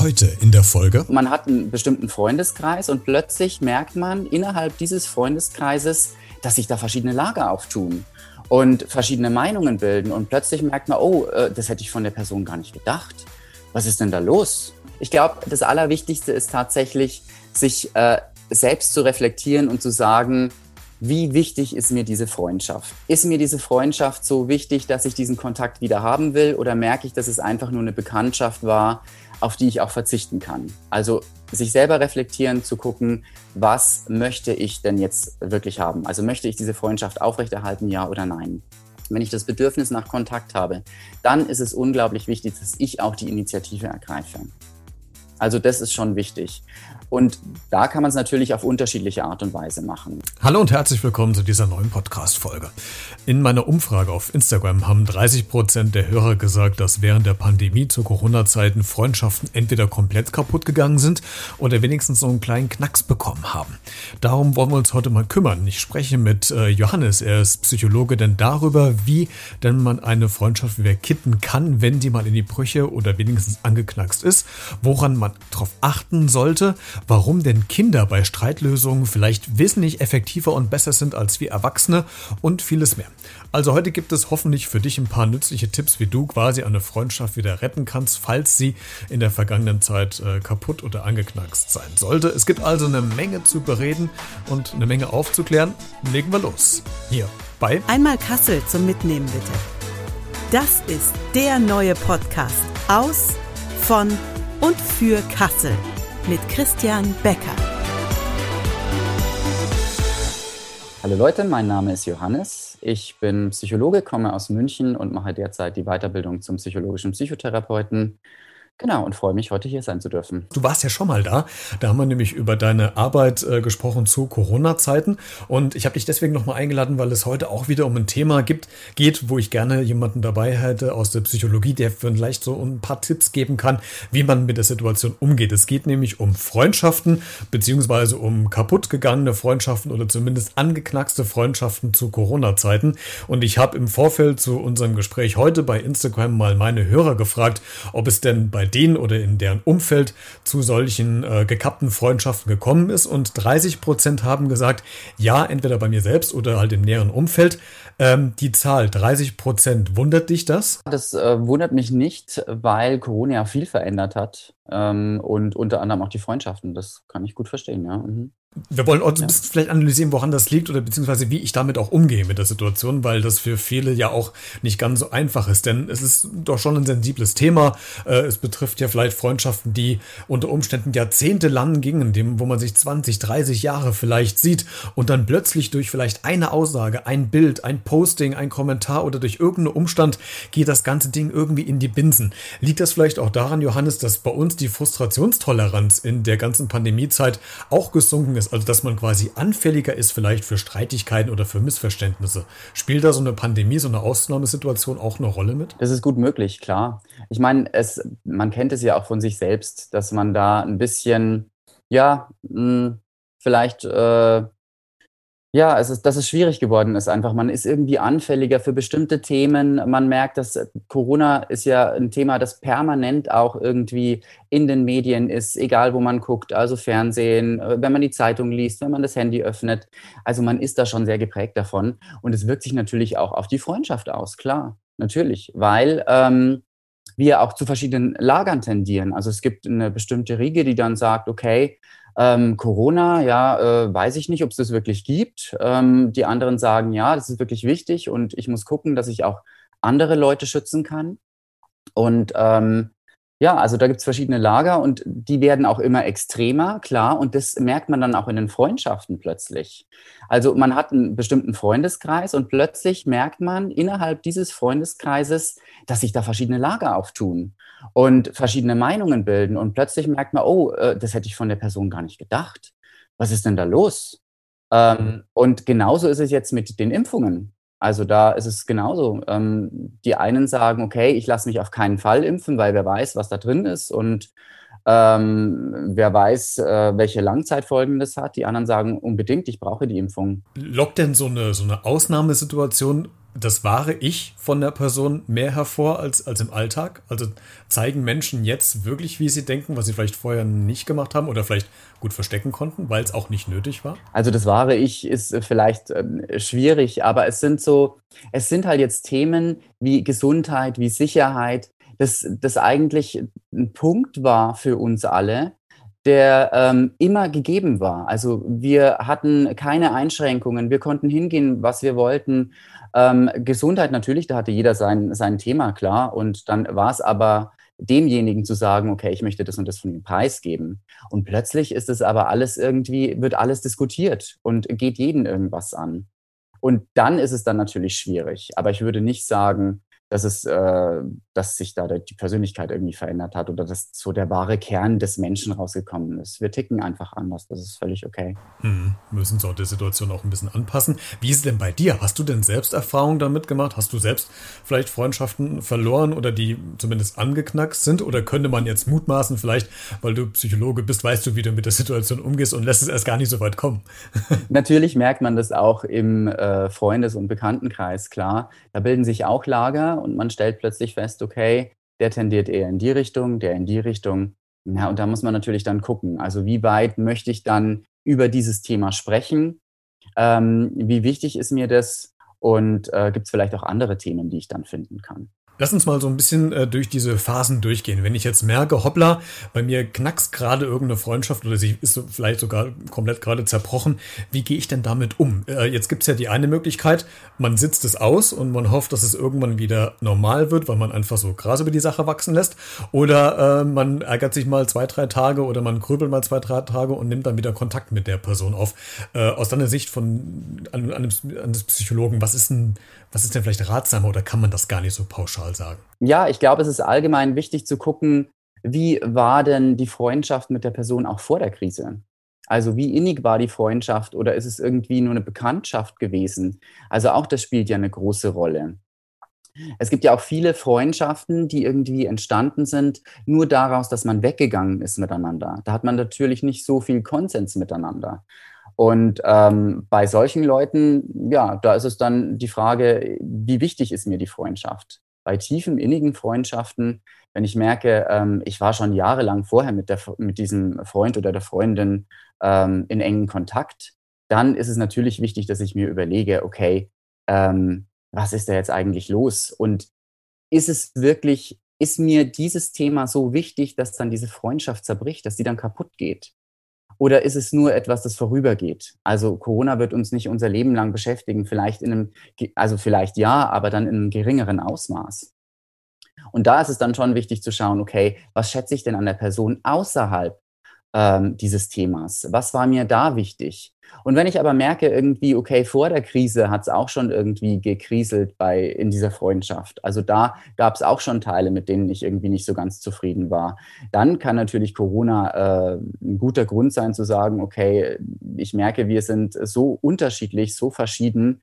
Heute in der Folge. Man hat einen bestimmten Freundeskreis und plötzlich merkt man innerhalb dieses Freundeskreises, dass sich da verschiedene Lager auftun und verschiedene Meinungen bilden. Und plötzlich merkt man, oh, äh, das hätte ich von der Person gar nicht gedacht. Was ist denn da los? Ich glaube, das Allerwichtigste ist tatsächlich, sich äh, selbst zu reflektieren und zu sagen, wie wichtig ist mir diese Freundschaft? Ist mir diese Freundschaft so wichtig, dass ich diesen Kontakt wieder haben will oder merke ich, dass es einfach nur eine Bekanntschaft war, auf die ich auch verzichten kann? Also sich selber reflektieren, zu gucken, was möchte ich denn jetzt wirklich haben? Also möchte ich diese Freundschaft aufrechterhalten, ja oder nein? Wenn ich das Bedürfnis nach Kontakt habe, dann ist es unglaublich wichtig, dass ich auch die Initiative ergreife. Also das ist schon wichtig. Und da kann man es natürlich auf unterschiedliche Art und Weise machen. Hallo und herzlich willkommen zu dieser neuen Podcast-Folge. In meiner Umfrage auf Instagram haben 30 Prozent der Hörer gesagt, dass während der Pandemie zu Corona-Zeiten Freundschaften entweder komplett kaputt gegangen sind oder wenigstens so einen kleinen Knacks bekommen haben. Darum wollen wir uns heute mal kümmern. Ich spreche mit äh, Johannes, er ist Psychologe, denn darüber, wie denn man eine Freundschaft wieder kitten kann, wenn die mal in die Brüche oder wenigstens angeknackst ist, woran man darauf achten sollte, warum denn Kinder bei Streitlösungen vielleicht wesentlich effektiver und besser sind als wir Erwachsene und vieles mehr. Also heute gibt es hoffentlich für dich ein paar nützliche Tipps, wie du quasi eine Freundschaft wieder retten kannst, falls sie in der vergangenen Zeit äh, kaputt oder angeknackst sein sollte. Es gibt also eine Menge zu bereden und eine Menge aufzuklären. Legen wir los. Hier bei Einmal Kassel zum Mitnehmen bitte. Das ist der neue Podcast aus, von und für Kassel mit Christian Becker. Hallo Leute, mein Name ist Johannes. Ich bin Psychologe, komme aus München und mache derzeit die Weiterbildung zum psychologischen Psychotherapeuten. Genau, und freue mich, heute hier sein zu dürfen. Du warst ja schon mal da. Da haben wir nämlich über deine Arbeit äh, gesprochen zu Corona-Zeiten. Und ich habe dich deswegen nochmal eingeladen, weil es heute auch wieder um ein Thema gibt, geht, wo ich gerne jemanden dabei hätte aus der Psychologie, der vielleicht so ein paar Tipps geben kann, wie man mit der Situation umgeht. Es geht nämlich um Freundschaften, beziehungsweise um kaputt gegangene Freundschaften oder zumindest angeknackste Freundschaften zu Corona-Zeiten. Und ich habe im Vorfeld zu unserem Gespräch heute bei Instagram mal meine Hörer gefragt, ob es denn bei denen oder in deren Umfeld zu solchen äh, gekappten Freundschaften gekommen ist. Und 30 Prozent haben gesagt, ja, entweder bei mir selbst oder halt im näheren Umfeld. Ähm, die Zahl 30 Prozent, wundert dich das? Das äh, wundert mich nicht, weil Corona ja viel verändert hat ähm, und unter anderem auch die Freundschaften. Das kann ich gut verstehen, ja. Mhm. Wir wollen auch ein bisschen vielleicht analysieren, woran das liegt oder beziehungsweise wie ich damit auch umgehe mit der Situation, weil das für viele ja auch nicht ganz so einfach ist. Denn es ist doch schon ein sensibles Thema. Äh, es betrifft ja vielleicht Freundschaften, die unter Umständen Jahrzehnte lang gingen, dem, wo man sich 20, 30 Jahre vielleicht sieht und dann plötzlich durch vielleicht eine Aussage, ein Bild, ein Posting, ein Kommentar oder durch irgendeinen Umstand geht das ganze Ding irgendwie in die Binsen. Liegt das vielleicht auch daran, Johannes, dass bei uns die Frustrationstoleranz in der ganzen Pandemiezeit auch gesunken ist? Ist, also dass man quasi anfälliger ist vielleicht für Streitigkeiten oder für Missverständnisse. Spielt da so eine Pandemie, so eine Ausnahmesituation auch eine Rolle mit? Das ist gut möglich, klar. Ich meine, es, man kennt es ja auch von sich selbst, dass man da ein bisschen, ja, mh, hm, vielleicht äh, ja, es ist, dass es schwierig geworden ist einfach. Man ist irgendwie anfälliger für bestimmte Themen. Man merkt, dass äh, Corona ist ja ein Thema, das permanent auch irgendwie in den Medien ist, egal wo man guckt, also Fernsehen, äh, wenn man die Zeitung liest, wenn man das Handy öffnet. Also man ist da schon sehr geprägt davon. Und es wirkt sich natürlich auch auf die Freundschaft aus, klar, natürlich, weil ähm, wir auch zu verschiedenen Lagern tendieren. Also es gibt eine bestimmte Riege, die dann sagt, okay, ähm, Corona, ja, äh, weiß ich nicht, ob es das wirklich gibt. Ähm, die anderen sagen, ja, das ist wirklich wichtig und ich muss gucken, dass ich auch andere Leute schützen kann. Und ähm, ja, also da gibt es verschiedene Lager und die werden auch immer extremer, klar. Und das merkt man dann auch in den Freundschaften plötzlich. Also man hat einen bestimmten Freundeskreis und plötzlich merkt man innerhalb dieses Freundeskreises, dass sich da verschiedene Lager auftun und verschiedene Meinungen bilden. Und plötzlich merkt man, oh, äh, das hätte ich von der Person gar nicht gedacht. Was ist denn da los? Ähm, und genauso ist es jetzt mit den Impfungen. Also da ist es genauso. Ähm, die einen sagen, okay, ich lasse mich auf keinen Fall impfen, weil wer weiß, was da drin ist und ähm, wer weiß, äh, welche Langzeitfolgen das hat. Die anderen sagen unbedingt, ich brauche die Impfung. Lockt denn so eine, so eine Ausnahmesituation das wahre Ich von der Person mehr hervor als, als im Alltag? Also zeigen Menschen jetzt wirklich, wie sie denken, was sie vielleicht vorher nicht gemacht haben oder vielleicht gut verstecken konnten, weil es auch nicht nötig war? Also das wahre Ich ist äh, vielleicht ähm, schwierig, aber es sind so, es sind halt jetzt Themen wie Gesundheit, wie Sicherheit, das, das eigentlich ein Punkt war für uns alle, der ähm, immer gegeben war. Also wir hatten keine Einschränkungen, wir konnten hingehen, was wir wollten. Ähm, Gesundheit natürlich, da hatte jeder sein, sein Thema, klar. Und dann war es aber demjenigen zu sagen, okay, ich möchte das und das von ihm preisgeben. Und plötzlich ist es aber alles irgendwie, wird alles diskutiert und geht jeden irgendwas an. Und dann ist es dann natürlich schwierig. Aber ich würde nicht sagen, dass es, äh, dass sich da die Persönlichkeit irgendwie verändert hat oder dass so der wahre Kern des Menschen rausgekommen ist. Wir ticken einfach anders, das ist völlig okay. Hm, müssen so der Situation auch ein bisschen anpassen. Wie ist es denn bei dir? Hast du denn selbst Erfahrungen damit gemacht? Hast du selbst vielleicht Freundschaften verloren oder die zumindest angeknackst sind? Oder könnte man jetzt mutmaßen, vielleicht, weil du Psychologe bist, weißt du, wie du mit der Situation umgehst und lässt es erst gar nicht so weit kommen? Natürlich merkt man das auch im äh, Freundes- und Bekanntenkreis, klar. Da bilden sich auch Lager und man stellt plötzlich fest, okay, der tendiert eher in die Richtung, der in die Richtung. Ja, und da muss man natürlich dann gucken. Also wie weit möchte ich dann über dieses Thema sprechen? Ähm, wie wichtig ist mir das? Und äh, gibt es vielleicht auch andere Themen, die ich dann finden kann? Lass uns mal so ein bisschen äh, durch diese Phasen durchgehen. Wenn ich jetzt merke, hoppla, bei mir knackst gerade irgendeine Freundschaft oder sie ist vielleicht sogar komplett gerade zerbrochen, wie gehe ich denn damit um? Äh, jetzt gibt's ja die eine Möglichkeit, man sitzt es aus und man hofft, dass es irgendwann wieder normal wird, weil man einfach so Gras über die Sache wachsen lässt. Oder äh, man ärgert sich mal zwei, drei Tage oder man grübelt mal zwei, drei Tage und nimmt dann wieder Kontakt mit der Person auf. Äh, aus deiner Sicht von einem, eines Psychologen, was ist denn, was ist denn vielleicht ratsamer oder kann man das gar nicht so pauschal sagen? Ja, ich glaube, es ist allgemein wichtig zu gucken, wie war denn die Freundschaft mit der Person auch vor der Krise? Also wie innig war die Freundschaft oder ist es irgendwie nur eine Bekanntschaft gewesen? Also auch das spielt ja eine große Rolle. Es gibt ja auch viele Freundschaften, die irgendwie entstanden sind, nur daraus, dass man weggegangen ist miteinander. Da hat man natürlich nicht so viel Konsens miteinander. Und ähm, bei solchen Leuten, ja, da ist es dann die Frage, wie wichtig ist mir die Freundschaft? Bei tiefen, innigen Freundschaften, wenn ich merke, ähm, ich war schon jahrelang vorher mit, der, mit diesem Freund oder der Freundin ähm, in engen Kontakt, dann ist es natürlich wichtig, dass ich mir überlege, okay, ähm, was ist da jetzt eigentlich los? Und ist es wirklich, ist mir dieses Thema so wichtig, dass dann diese Freundschaft zerbricht, dass sie dann kaputt geht? Oder ist es nur etwas, das vorübergeht? Also Corona wird uns nicht unser Leben lang beschäftigen, vielleicht in einem, also vielleicht ja, aber dann in einem geringeren Ausmaß. Und da ist es dann schon wichtig zu schauen, okay, was schätze ich denn an der Person außerhalb ähm, dieses Themas? Was war mir da wichtig? Und wenn ich aber merke, irgendwie, okay, vor der Krise hat es auch schon irgendwie gekriselt bei, in dieser Freundschaft. Also da gab es auch schon Teile, mit denen ich irgendwie nicht so ganz zufrieden war. Dann kann natürlich Corona äh, ein guter Grund sein zu sagen, okay, ich merke, wir sind so unterschiedlich, so verschieden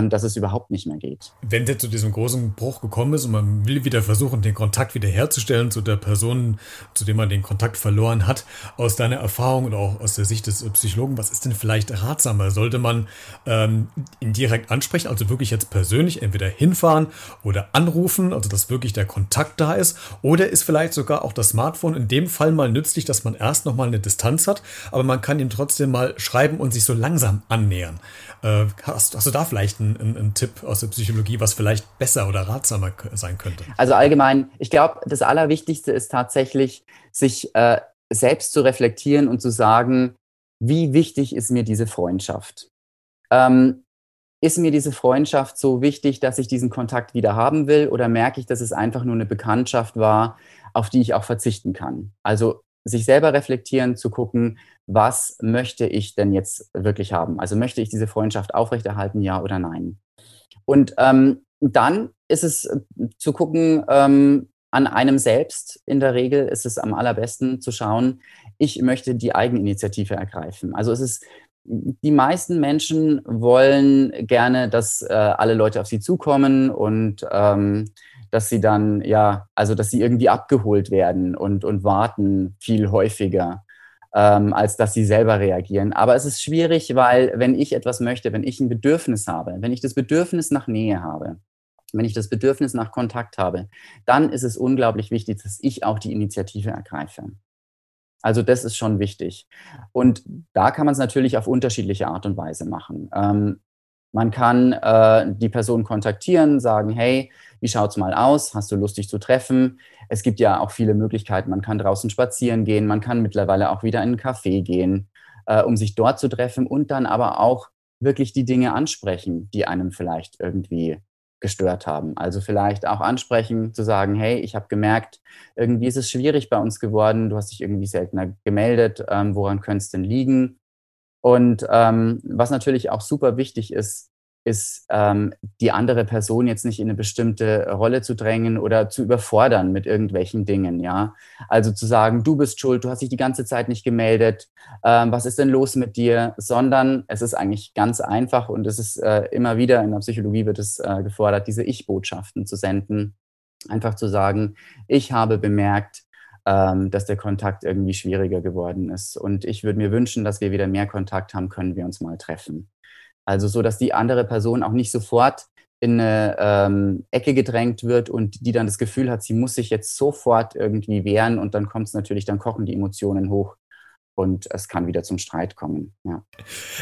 dass es überhaupt nicht mehr geht. Wenn es zu diesem großen Bruch gekommen ist und man will wieder versuchen, den Kontakt wiederherzustellen zu der Person, zu dem man den Kontakt verloren hat, aus deiner Erfahrung und auch aus der Sicht des Psychologen, was ist denn vielleicht ratsamer? Sollte man ähm, ihn direkt ansprechen, also wirklich jetzt persönlich entweder hinfahren oder anrufen, also dass wirklich der Kontakt da ist? Oder ist vielleicht sogar auch das Smartphone in dem Fall mal nützlich, dass man erst nochmal eine Distanz hat, aber man kann ihm trotzdem mal schreiben und sich so langsam annähern? Äh, hast, hast du da vielleicht einen, einen, einen, Tipp aus der Psychologie, was vielleicht besser oder ratsamer sein könnte? Also allgemein, ich glaube, das Allerwichtigste ist tatsächlich, sich äh, selbst zu reflektieren und zu sagen, wie wichtig ist mir diese Freundschaft? Ähm, ist mir diese Freundschaft so wichtig, dass ich diesen Kontakt wieder haben will oder merke ich, dass es einfach nur eine Bekanntschaft war, auf die ich auch verzichten kann? Also sich selber reflektieren, zu gucken, was möchte ich denn jetzt wirklich haben? Also möchte ich diese Freundschaft aufrechterhalten, ja oder nein? Und ähm, dann ist es äh, zu gucken, ähm, an einem selbst in der Regel ist es am allerbesten zu schauen, ich möchte die Eigeninitiative ergreifen. Also es ist, die meisten Menschen wollen gerne, dass äh, alle Leute auf sie zukommen und ähm, dass sie dann, ja, also dass sie irgendwie abgeholt werden und, und warten viel häufiger. ähm, als dass sie selber reagieren. Aber es ist schwierig, weil wenn ich etwas möchte, wenn ich ein Bedürfnis habe, wenn ich das Bedürfnis nach Nähe habe, wenn ich das Bedürfnis nach Kontakt habe, dann ist es unglaublich wichtig, dass ich auch die Initiative ergreife. Also das ist schon wichtig. Und da kann man es natürlich auf unterschiedliche Art und Weise machen. Ähm, man kann äh, die Person kontaktieren, sagen, hey, wie schaut's mal aus? Hast du Lust, dich zu treffen? Es gibt ja auch viele Möglichkeiten. Man kann draußen spazieren gehen, man kann mittlerweile auch wieder in einen Café gehen, äh, um sich dort zu treffen und dann aber auch wirklich die Dinge ansprechen, die einem vielleicht irgendwie gestört haben. Also vielleicht auch ansprechen, zu sagen, hey, ich habe gemerkt, irgendwie ist es schwierig bei uns geworden, du hast dich irgendwie seltener gemeldet, ähm, woran könnte es denn liegen? Und ähm, was natürlich auch super wichtig ist, ist, ähm, die andere Person jetzt nicht in eine bestimmte Rolle zu drängen oder zu überfordern mit irgendwelchen Dingen, ja. Also zu sagen, du bist schuld, du hast dich die ganze Zeit nicht gemeldet, ähm, was ist denn los mit dir? Sondern es ist eigentlich ganz einfach und es ist äh, immer wieder in der Psychologie wird es äh, gefordert, diese Ich-Botschaften zu senden. Einfach zu sagen, ich habe bemerkt, ähm, dass der Kontakt irgendwie schwieriger geworden ist. Und ich würde mir wünschen, dass wir wieder mehr Kontakt haben, können wir uns mal treffen. Also so, dass die andere Person auch nicht sofort in eine ähm, Ecke gedrängt wird und die dann das Gefühl hat, sie muss sich jetzt sofort irgendwie wehren und dann kommt es natürlich, dann kochen die Emotionen hoch und es kann wieder zum Streit kommen. Ja.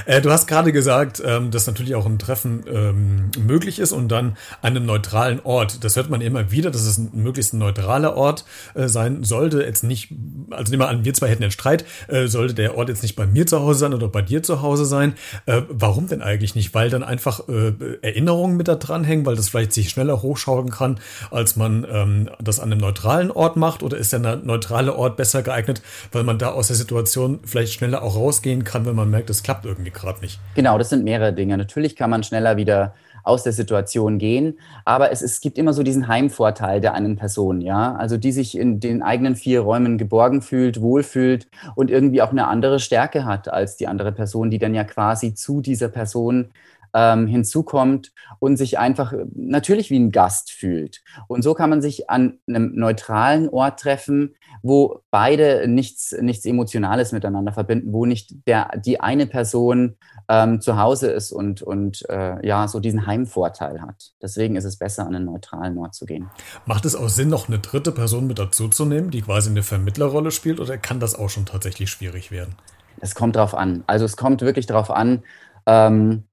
Äh, du hast gerade gesagt, ähm, dass natürlich auch ein Treffen ähm, möglich ist und dann an einem neutralen Ort. Das hört man immer wieder, dass es ein möglichst ein neutraler Ort äh, sein sollte. Jetzt nicht, also nehmen wir an, wir zwei hätten einen Streit, äh, sollte der Ort jetzt nicht bei mir zu Hause sein oder bei dir zu Hause sein. Äh, warum denn eigentlich nicht? Weil dann einfach äh, Erinnerungen mit da dranhängen, weil das vielleicht sich schneller hochschauen kann, als man ähm, das an einem neutralen Ort macht? Oder ist der neutrale Ort besser geeignet, weil man da aus der Situation Situation vielleicht schneller auch rausgehen kann, wenn man merkt, es klappt irgendwie gerade nicht. Genau, das sind mehrere Dinge. Natürlich kann man schneller wieder aus der Situation gehen. Aber es, es gibt immer so diesen Heimvorteil der einen Person, ja. Also die sich in den eigenen vier Räumen geborgen fühlt, wohlfühlt und irgendwie auch eine andere Stärke hat als die andere Person, die dann ja quasi zu dieser Person ähm, hinzukommt und sich einfach natürlich wie ein Gast fühlt. Und so kann man sich an einem neutralen Ort treffen, wo beide nichts, nichts Emotionales miteinander verbinden, wo nicht der, die eine Person ähm, zu Hause ist und, und äh, ja, so diesen Heimvorteil hat. Deswegen ist es besser, an einen neutralen Ort zu gehen. Macht es auch Sinn, noch eine dritte Person mit dazu zu nehmen, die quasi eine Vermittlerrolle spielt, oder kann das auch schon tatsächlich schwierig werden? Es kommt drauf an. Also es kommt wirklich drauf an, ähm,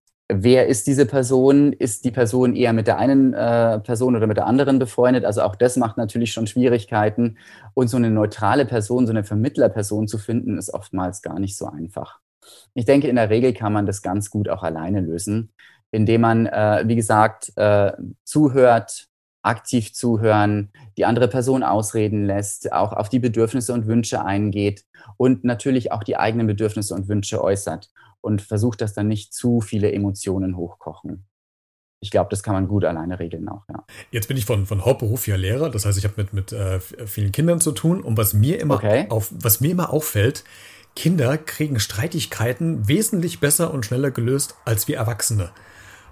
wer ist diese Person? Ist die Person eher mit der einen äh, Person oder mit der anderen befreundet? Also auch das macht natürlich schon Schwierigkeiten. Und so eine neutrale Person, so eine Vermittlerperson zu finden, ist oftmals gar nicht so einfach. Ich denke, in der Regel kann man das ganz gut auch alleine lösen, indem man, äh, wie gesagt, äh, zuhört, aktiv zuhören, die andere Person ausreden lässt, auch auf die Bedürfnisse und Wünsche eingeht und natürlich auch die eigenen Bedürfnisse und Wünsche äußert und versucht, dass dann nicht zu viele Emotionen hochkochen. Ich glaube, das kann man gut alleine regeln auch, ja. Jetzt bin ich von, von Hauptberuf ja Lehrer, das heißt, ich habe mit, mit äh, vielen Kindern zu tun und was mir immer okay. auf, was mir immer auffällt, Kinder kriegen Streitigkeiten wesentlich besser und schneller gelöst als wir Erwachsene.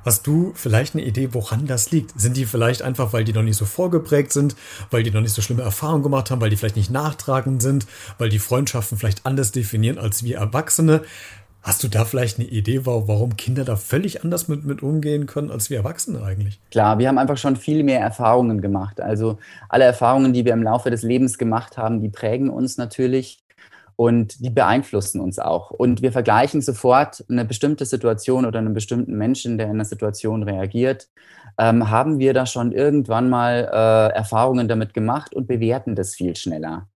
Hast du vielleicht eine Idee, woran das liegt? Sind die vielleicht einfach, weil die noch nicht so vorgeprägt sind, weil die noch nicht so schlimme Erfahrungen gemacht haben, weil die vielleicht nicht nachtragend sind, weil die Freundschaften vielleicht anders definieren als wir Erwachsene? Hast du da vielleicht eine Idee, warum Kinder da völlig anders mit, mit umgehen können als wir Erwachsene eigentlich? Klar, wir haben einfach schon viel mehr Erfahrungen gemacht. Also alle Erfahrungen, die wir im Laufe des Lebens gemacht haben, die prägen uns natürlich und die beeinflussen uns auch. Und wir vergleichen sofort eine bestimmte Situation oder einen bestimmten Menschen, der in einer Situation reagiert. Ähm, haben wir da schon irgendwann mal äh, Erfahrungen damit gemacht und bewerten das viel schneller.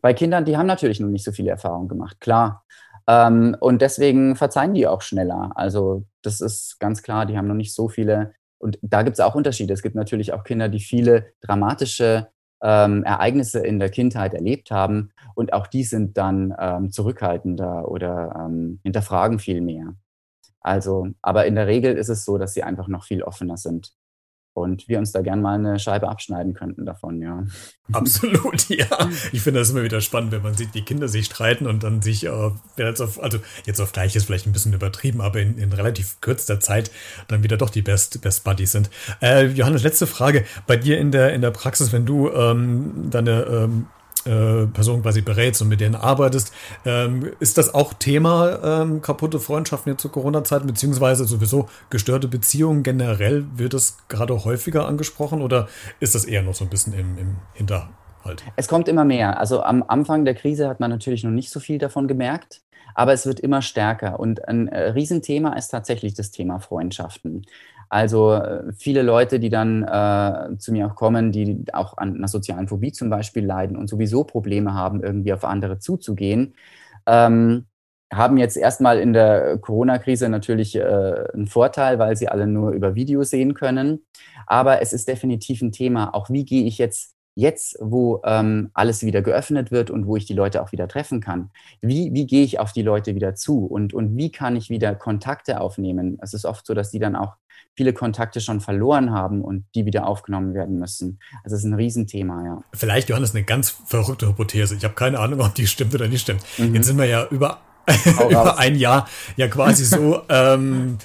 Bei Kindern, die haben natürlich noch nicht so viele Erfahrungen gemacht, klar. Ähm, und deswegen verzeihen die auch schneller. Also das ist ganz klar, die haben noch nicht so viele. Und da gibt es auch Unterschiede. Es gibt natürlich auch Kinder, die viele dramatische ähm, Ereignisse in der Kindheit erlebt haben. Und auch die sind dann ähm, zurückhaltender oder ähm, hinterfragen viel mehr. Also, aber in der Regel ist es so, dass sie einfach noch viel offener sind und wir uns da gern mal eine Scheibe abschneiden könnten davon, ja. Absolut, ja. Ich finde das immer wieder spannend, wenn man sieht, wie Kinder sich streiten und dann sich, äh, jetzt auf, also jetzt auf gleich ist vielleicht ein bisschen übertrieben, aber in, in relativ kürzester Zeit dann wieder doch die Best, Best Buddies sind. Äh, Johannes, letzte Frage. Bei dir in der, in der Praxis, wenn du ähm, deine ähm, äh, Personen quasi berätst und mit denen arbeitest. Ähm, ist das auch Thema ähm, kaputte Freundschaften jetzt zur Corona-Zeit, beziehungsweise sowieso gestörte Beziehungen generell? Wird das gerade häufiger angesprochen oder ist das eher noch so ein bisschen im, im Hinterhalt? Es kommt immer mehr. Also am Anfang der Krise hat man natürlich noch nicht so viel davon gemerkt aber es wird immer stärker. Und ein äh, Riesenthema ist tatsächlich das Thema Freundschaften. Also äh, viele Leute, die dann äh, zu mir auch kommen, die auch an einer sozialen Phobie zum Beispiel leiden und sowieso Probleme haben, irgendwie auf andere zuzugehen, ähm, haben jetzt erstmal in der Corona-Krise natürlich äh, einen Vorteil, weil sie alle nur über Video sehen können. Aber es ist definitiv ein Thema, auch wie gehe ich jetzt jetzt, wo ähm, alles wieder geöffnet wird und wo ich die Leute auch wieder treffen kann, wie, wie gehe ich auf die Leute wieder zu und, und wie kann ich wieder Kontakte aufnehmen? Es ist oft so, dass die dann auch viele Kontakte schon verloren haben und die wieder aufgenommen werden müssen. Also es ist ein Riesenthema, ja. Vielleicht, Johannes, eine ganz verrückte Hypothese. Ich habe keine Ahnung, ob die stimmt oder nicht stimmt. Mhm. Jetzt sind wir ja über über ein Jahr ja quasi so ähm,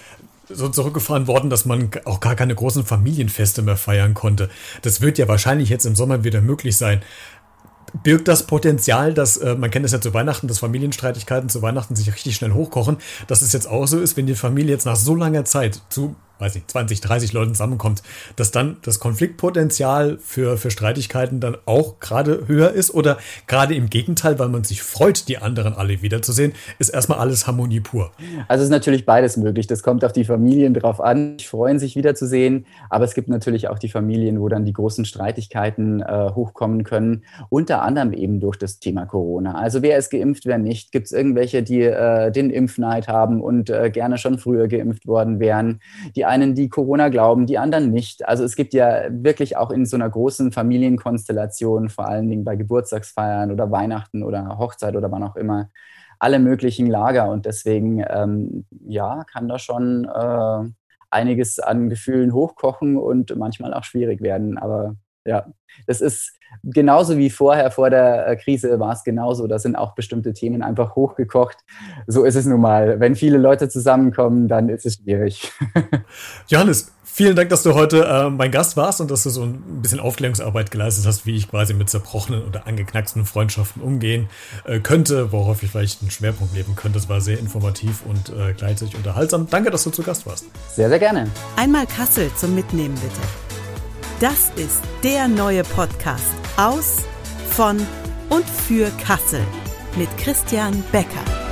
so zurückgefahren worden, dass man auch gar keine großen Familienfeste mehr feiern konnte. Das wird ja wahrscheinlich jetzt im Sommer wieder möglich sein. Birgt das Potenzial, dass, äh, man kennt es ja zu Weihnachten, dass Familienstreitigkeiten zu Weihnachten sich richtig schnell hochkochen, dass es jetzt auch so ist, wenn die Familie jetzt nach so langer Zeit zu weiß nicht, 20, 30 Leuten zusammenkommt, dass dann das Konfliktpotenzial für, für Streitigkeiten dann auch gerade höher ist oder gerade im Gegenteil, weil man sich freut, die anderen alle wiederzusehen, ist erstmal alles Harmonie pur. Also ist natürlich beides möglich. Das kommt auf die Familien drauf an. Die freuen sich wiederzusehen, aber es gibt natürlich auch die Familien, wo dann die großen Streitigkeiten äh, hochkommen können, unter anderem eben durch das Thema Corona. Also wer ist geimpft, wer nicht? Gibt es irgendwelche, die äh, den Impfneid haben und äh, gerne schon früher geimpft worden wären? Die einen, die Corona glauben, die anderen nicht. Also es gibt ja wirklich auch in so einer großen Familienkonstellation, vor allen Dingen bei Geburtstagsfeiern oder Weihnachten oder Hochzeit oder wann auch immer, alle möglichen Lager. Und deswegen, ähm, ja, kann da schon äh, einiges an Gefühlen hochkochen und manchmal auch schwierig werden. Aber ja, das ist genauso wie vorher, vor der äh, Krise war es genauso. Da sind auch bestimmte Themen einfach hochgekocht. So ist es nun mal. Wenn viele Leute zusammenkommen, dann ist es schwierig. Johannes, vielen Dank, dass du heute äh, mein Gast warst und dass du so ein bisschen Aufklärungsarbeit geleistet hast, wie ich quasi mit zerbrochenen oder angeknacksten Freundschaften umgehen äh, könnte, worauf ich vielleicht einen Schwerpunkt leben könnte. Das war sehr informativ und äh, gleichzeitig unterhaltsam. Danke, dass du zu Gast warst. Sehr, sehr gerne. Einmal Kassel zum Mitnehmen, bitte. Das ist der neue Podcast aus, von und für Kassel mit Christian Becker.